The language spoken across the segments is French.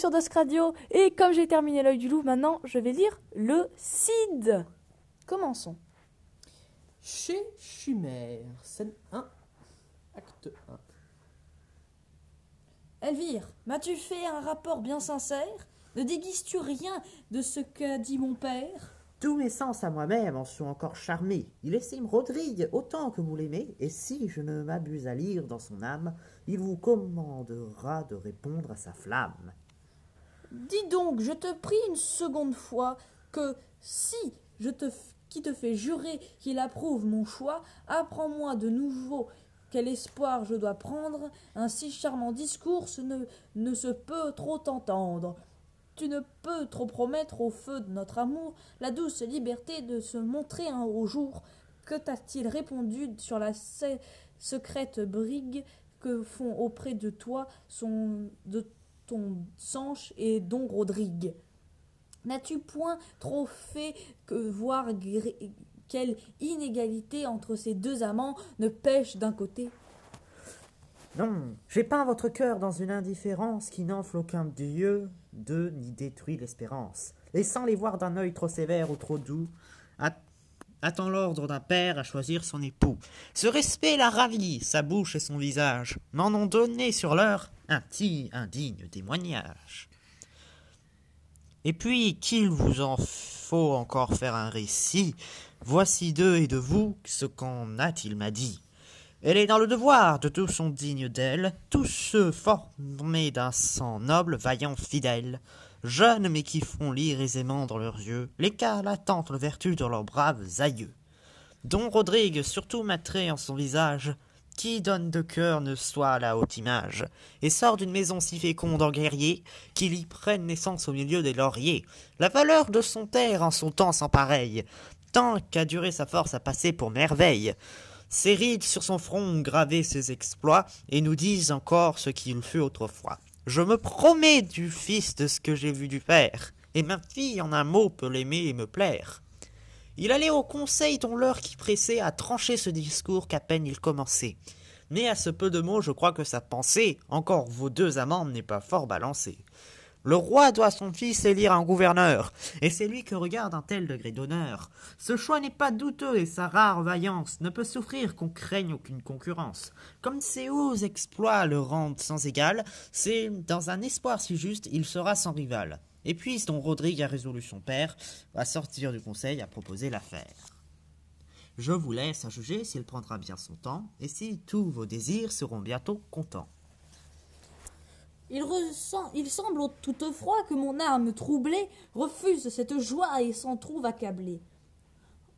sur Dusk Radio. Et comme j'ai terminé l'œil du loup, maintenant je vais lire le Cid. Commençons. Chez Chimère, scène 1, acte 1. Elvire, m'as-tu fait un rapport bien sincère? Ne déguises-tu rien de ce qu'a dit mon père? Tous mes sens à moi-même en sont encore charmés. Il estime Rodrigue autant que vous l'aimez, et si je ne m'abuse à lire dans son âme, il vous commandera de répondre à sa flamme. Dis donc, je te prie une seconde fois que si je te qui te fait jurer qu'il approuve mon choix, apprends-moi de nouveau quel espoir je dois prendre. Un si charmant discours ne, ne se peut trop t'entendre. Tu ne peux trop promettre au feu de notre amour la douce liberté de se montrer un au jour. Que t'a-t-il répondu sur la se- secrète brigue que font auprès de toi son, de Sanche et don Rodrigue N'as-tu point trop fait que voir quelle inégalité entre ces deux amants ne pêche d'un côté? Non, j'ai peint votre cœur dans une indifférence qui n'enfle aucun dieu, d'eux ni détruit l'espérance. Laissant les voir d'un œil trop sévère ou trop doux, attend l'ordre d'un père à choisir son époux. Ce respect la ravit, sa bouche et son visage m'en ont donné sur l'heure un petit indigne témoignage. Et puis, qu'il vous en faut encore faire un récit, voici d'eux et de vous ce qu'en a-t-il m'a dit. Elle est dans le devoir de tous sont dignes d'elle, tous ceux formés d'un sang noble, vaillant, fidèle, jeunes mais qui font lire aisément dans leurs yeux l'écart latente vertu de leurs braves aïeux. Don Rodrigue surtout m'attrait en son visage, qui donne de cœur ne soit la haute image, et sort d'une maison si féconde en guerrier, qu'il y prenne naissance au milieu des lauriers. La valeur de son terre en son temps sans pareil, tant qu'a duré sa force à passer pour merveille. Ses rides sur son front ont gravé ses exploits, et nous disent encore ce qu'il fut autrefois. Je me promets du fils de ce que j'ai vu du père, et ma fille en un mot peut l'aimer et me plaire. Il allait au conseil dont l'heure qui pressait à trancher ce discours qu'à peine il commençait. Mais à ce peu de mots, je crois que sa pensée, encore vos deux amants, n'est pas fort balancée. Le roi doit son fils élire un gouverneur, et c'est lui que regarde un tel degré d'honneur. Ce choix n'est pas douteux, et sa rare vaillance ne peut souffrir qu'on craigne aucune concurrence. Comme ses hauts exploits le rendent sans égal, c'est dans un espoir si juste, il sera sans rival. Et puis, dont Rodrigue a résolu son père, à sortir du conseil, à proposer l'affaire. Je vous laisse à juger s'il prendra bien son temps, et si tous vos désirs seront bientôt contents. Il, ressent, il semble toutefois que mon âme troublée refuse cette joie et s'en trouve accablée.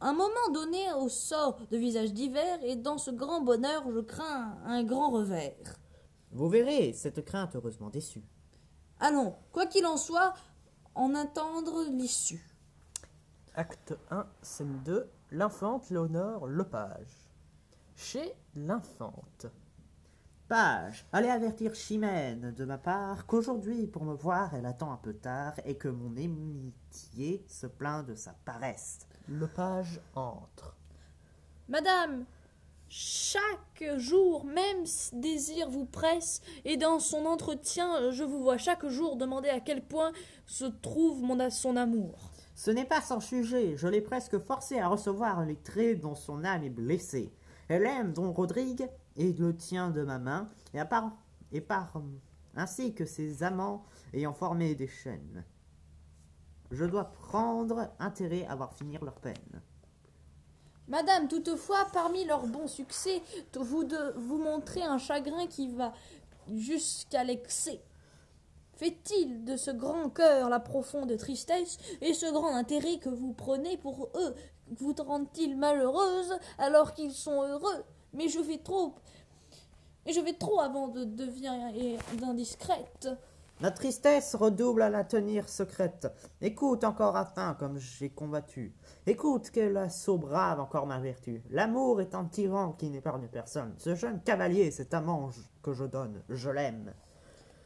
Un moment donné au sort de visages divers, et dans ce grand bonheur je crains un grand revers. Vous verrez cette crainte heureusement déçue. Allons, quoi qu'il en soit, en attendre l'issue. Acte 1, scène 2, l'infante Léonore Lepage. Chez l'infante. Page, allez avertir Chimène de ma part qu'aujourd'hui, pour me voir, elle attend un peu tard et que mon amitié se plaint de sa paresse. Lepage entre. Madame, chaque jour, même si désir vous presse, et dans son entretien, je vous vois chaque jour demander à quel point se trouve mon, son amour. Ce n'est pas sans sujet, je l'ai presque forcée à recevoir les traits dont son âme est blessée. Elle aime Don Rodrigue et le tient de ma main, et, part, par ainsi que ses amants ayant formé des chaînes. Je dois prendre intérêt à voir finir leur peine. Madame, toutefois, parmi leurs bons succès, vous, de, vous montrez un chagrin qui va jusqu'à l'excès. Fait-il de ce grand cœur la profonde tristesse et ce grand intérêt que vous prenez pour eux? Vous rendent-ils malheureuse alors qu'ils sont heureux? Mais je vais trop. Mais je vais trop avant de devenir indiscrète. Ma tristesse redouble à la tenir secrète. Écoute encore afin, comme j'ai combattu. Écoute quel assaut brave encore ma vertu. L'amour est un tyran qui n'épargne personne. Ce jeune cavalier, cet amant que je donne, je l'aime.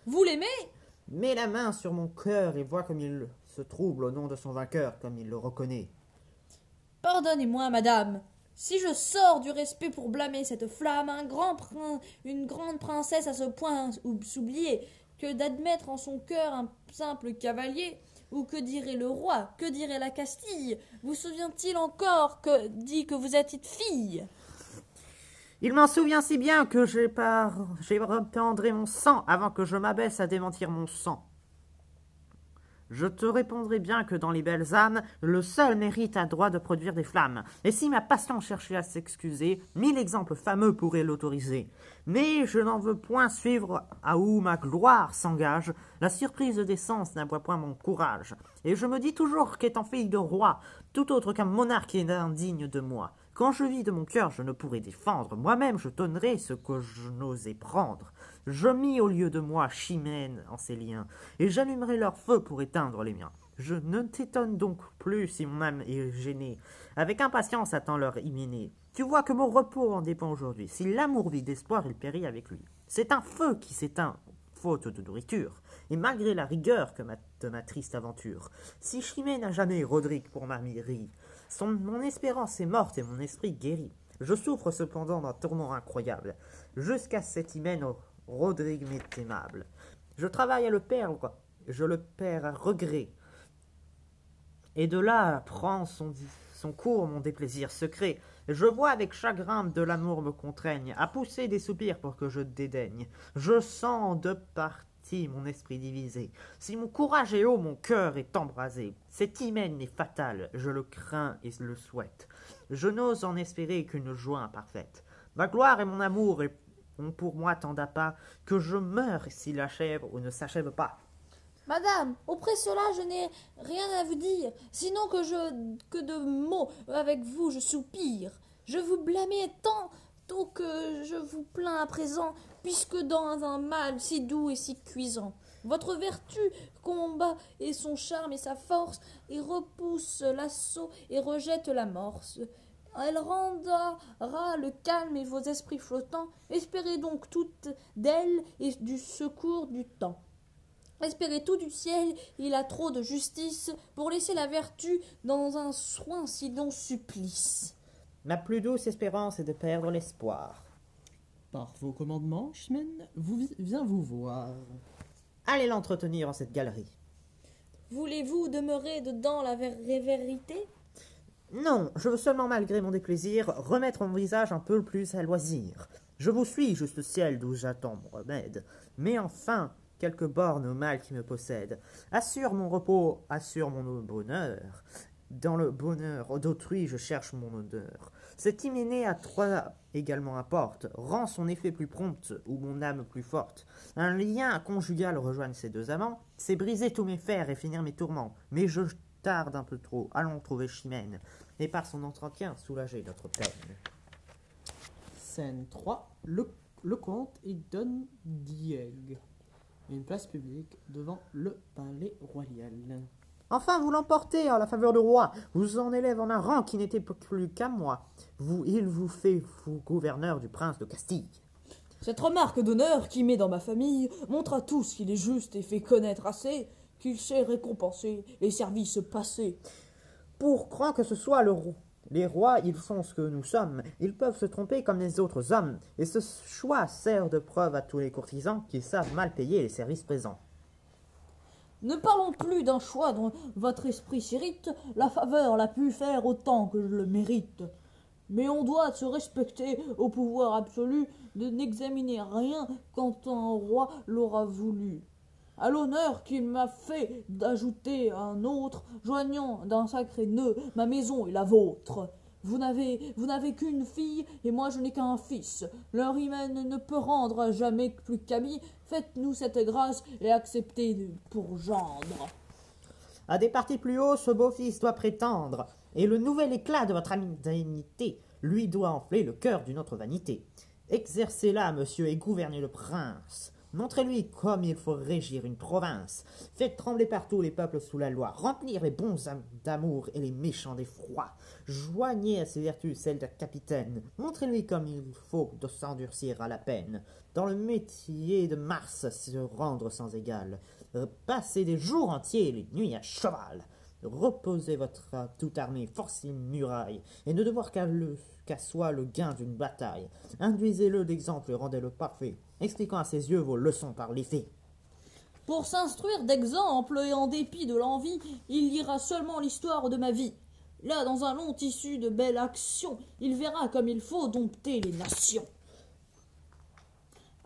Vous l'aimez? Mets la main sur mon cœur et vois comme il se trouble au nom de son vainqueur, comme il le reconnaît. Pardonnez-moi, madame. Si je sors du respect pour blâmer cette flamme, un grand prin- une grande princesse à ce point s'oublier, que d'admettre en son cœur un simple cavalier Ou que dirait le roi Que dirait la Castille Vous souvient-il encore que dit que vous êtes fille? Il m'en souvient si bien que j'ai par... j'ai reprendré mon sang avant que je m'abaisse à démentir mon sang. Je te répondrai bien que dans les belles âmes, le seul mérite a droit de produire des flammes. Et si ma passion cherchait à s'excuser, mille exemples fameux pourraient l'autoriser. Mais je n'en veux point suivre à où ma gloire s'engage. La surprise des sens n'aboie point mon courage. Et je me dis toujours qu'étant fille de roi, tout autre qu'un monarque est indigne de moi. Quand je vis de mon cœur, je ne pourrais défendre. Moi-même, je donnerais ce que je n'osais prendre. Je mis au lieu de moi Chimène en ces liens, et j'allumerai leur feu pour éteindre les miens. Je ne t'étonne donc plus si mon âme est gênée. Avec impatience attends leur hyménée. Tu vois que mon repos en dépend aujourd'hui. Si l'amour vit d'espoir, il périt avec lui. C'est un feu qui s'éteint, faute de nourriture, et malgré la rigueur que ma, de ma triste aventure. Si Chimène n'a jamais Roderick pour ma mon espérance est morte et mon esprit guéri. Je souffre cependant d'un tourment incroyable. Jusqu'à cet hymen Rodrigue m'est aimable. Je travaille à le perdre, je le perds à regret. Et de là prend son, cours mon déplaisir secret. Je vois avec chagrin de l'amour me contraigne à pousser des soupirs pour que je dédaigne. Je sens de partie mon esprit divisé. Si mon courage est haut, mon cœur est embrasé. Cet hymen est fatal, je le crains et le souhaite. Je n'ose en espérer qu'une joie imparfaite. Ma gloire et mon amour ont pour moi tant d'appât que je meurs s'il achève ou ne s'achève pas. Madame, auprès cela, je n'ai rien à vous dire, sinon que je que de mots avec vous je soupire. Je vous blâmais tant tôt que je vous plains à présent, puisque dans un mal si doux et si cuisant. Votre vertu combat et son charme et sa force, et repousse l'assaut et rejette l'amorce. Elle rendra le calme et vos esprits flottants. Espérez donc tout d'elle et du secours du temps. Espérez tout du ciel, il a trop de justice pour laisser la vertu dans un soin si long supplice. Ma plus douce espérance est de perdre l'espoir. Par vos commandements, Chimène, vous viens vous voir. Allez l'entretenir en cette galerie. Voulez-vous demeurer dedans la vérité non, je veux seulement, malgré mon déplaisir, remettre mon visage un peu plus à loisir. Je vous suis, juste ciel, d'où j'attends mon remède. Mais enfin, quelques bornes au mal qui me possède. Assure mon repos, assure mon bonheur. Dans le bonheur d'autrui, je cherche mon honneur. Cet hyménée à trois également apporte, rend son effet plus prompt ou mon âme plus forte. Un lien conjugal rejoigne ces deux amants, c'est briser tous mes fers et finir mes tourments. Mais je tarde un peu trop, allons trouver Chimène, et par son entretien soulager notre peine. Scène 3. Le, comte et Don Diego. Une place publique devant le palais royal. Enfin, vous l'emportez à la faveur du roi. Vous en élève en un rang qui n'était plus qu'à moi. Vous, il vous fait vous gouverneur du prince de Castille. Cette remarque d'honneur qui met dans ma famille montre à tous qu'il est juste et fait connaître assez qu'il sait récompenser les services passés. Pour croire que ce soit le roi. Les rois, ils sont ce que nous sommes. Ils peuvent se tromper comme les autres hommes. Et ce choix sert de preuve à tous les courtisans qui savent mal payer les services présents. Ne parlons plus d'un choix dont votre esprit s'irrite. La faveur l'a pu faire autant que je le mérite. Mais on doit se respecter au pouvoir absolu de n'examiner rien quand un roi l'aura voulu à l'honneur qu'il m'a fait d'ajouter un autre, joignant d'un sacré nœud ma maison et la vôtre. Vous n'avez, vous n'avez qu'une fille, et moi je n'ai qu'un fils. Leur hymen ne peut rendre jamais plus qu'ami. Faites-nous cette grâce et acceptez pour gendre. À des partis plus hauts, ce beau fils doit prétendre, et le nouvel éclat de votre indignité lui doit enfler le cœur d'une autre vanité. Exercez-la, monsieur, et gouvernez le prince. Montrez-lui comme il faut régir une province. Faites trembler partout les peuples sous la loi. Remplir les bons d'amour et les méchants d'effroi. Joignez à ses vertus celles de capitaine. Montrez-lui comme il faut de s'endurcir à la peine. Dans le métier de Mars, se rendre sans égal. Passer des jours entiers, les nuits à cheval. Reposez votre toute armée, forcez une muraille, et ne devoir qu'à qu'à soi le gain d'une bataille. Induisez-le d'exemple et rendez-le parfait expliquant à ses yeux vos leçons par les faits. Pour s'instruire d'exemples et en dépit de l'envie, il lira seulement l'histoire de ma vie. Là, dans un long tissu de belles actions, il verra comme il faut dompter les nations.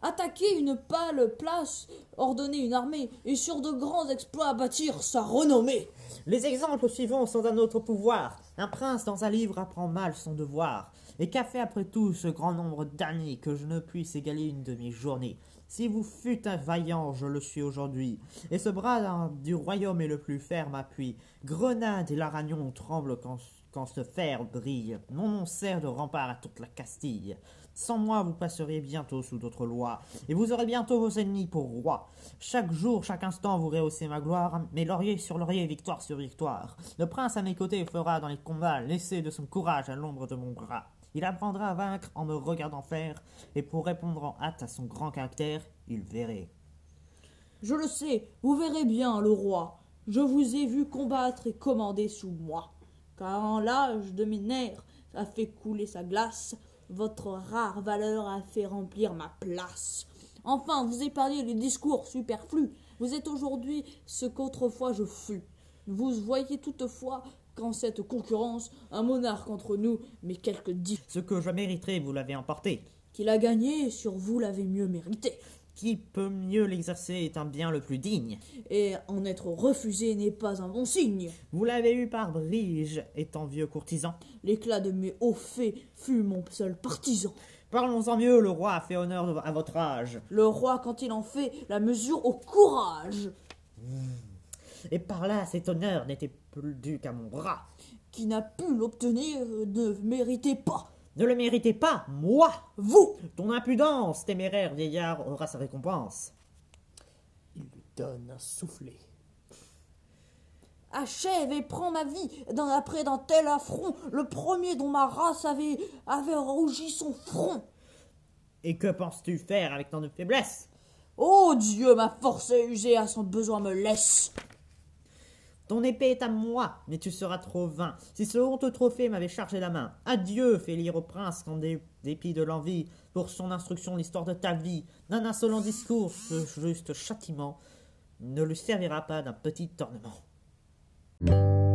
Attaquer une pâle place, ordonner une armée, et sur de grands exploits bâtir sa renommée. Les exemples suivants sont à notre pouvoir. Un prince dans un livre apprend mal son devoir. Et qu'a fait après tout ce grand nombre d'années que je ne puisse égaler une demi-journée? Si vous fûtes un vaillant, je le suis aujourd'hui. Et ce bras du royaume est le plus ferme appui. Grenade et Laragnon tremblent quand, quand ce fer brille. Mon nom sert de rempart à toute la Castille. Sans moi, vous passeriez bientôt sous d'autres lois, et vous aurez bientôt vos ennemis pour rois. Chaque jour, chaque instant, vous rehaussez ma gloire, mais laurier sur laurier, victoire sur victoire. Le prince à mes côtés fera dans les combats l'essai de son courage à l'ombre de mon bras. Il apprendra à vaincre en me regardant faire, et pour répondre en hâte à son grand caractère, il verrait. Je le sais, vous verrez bien, le roi. Je vous ai vu combattre et commander sous moi. Quand l'âge de mes nerfs a fait couler sa glace, votre rare valeur a fait remplir ma place. Enfin, vous épargnez les discours superflus. Vous êtes aujourd'hui ce qu'autrefois je fus. Vous voyez toutefois qu'en cette concurrence, un monarque entre nous, mais quelque dit Ce que je mériterais, vous l'avez emporté. qu'il a gagné, sur vous l'avez mieux mérité. Qui peut mieux l'exercer est un bien le plus digne. Et en être refusé n'est pas un bon signe. Vous l'avez eu par brige, étant vieux courtisan. L'éclat de mes hauts faits fut mon seul partisan. Parlons-en mieux, le roi a fait honneur à votre âge. Le roi, quand il en fait, la mesure au courage, Et par là, cet honneur n'était plus dû qu'à mon bras. qui n'a pu l'obtenir, ne méritait pas. Ne le méritez pas, moi Vous Ton impudence, téméraire vieillard, aura sa récompense. Il lui donne un soufflet. Achève et prends ma vie d'un après d'un tel affront, le premier dont ma race avait, avait rougi son front. Et que penses-tu faire avec tant de faiblesse Ô Dieu, ma force est usée, à son besoin me laisse. Ton épée est à moi, mais tu seras trop vain. Si ce honteux trophée m'avait chargé la main, adieu, fais lire au prince qu'en dé- dépit de l'envie, pour son instruction l'histoire de ta vie, d'un insolent discours, ce juste châtiment, ne lui servira pas d'un petit ornement.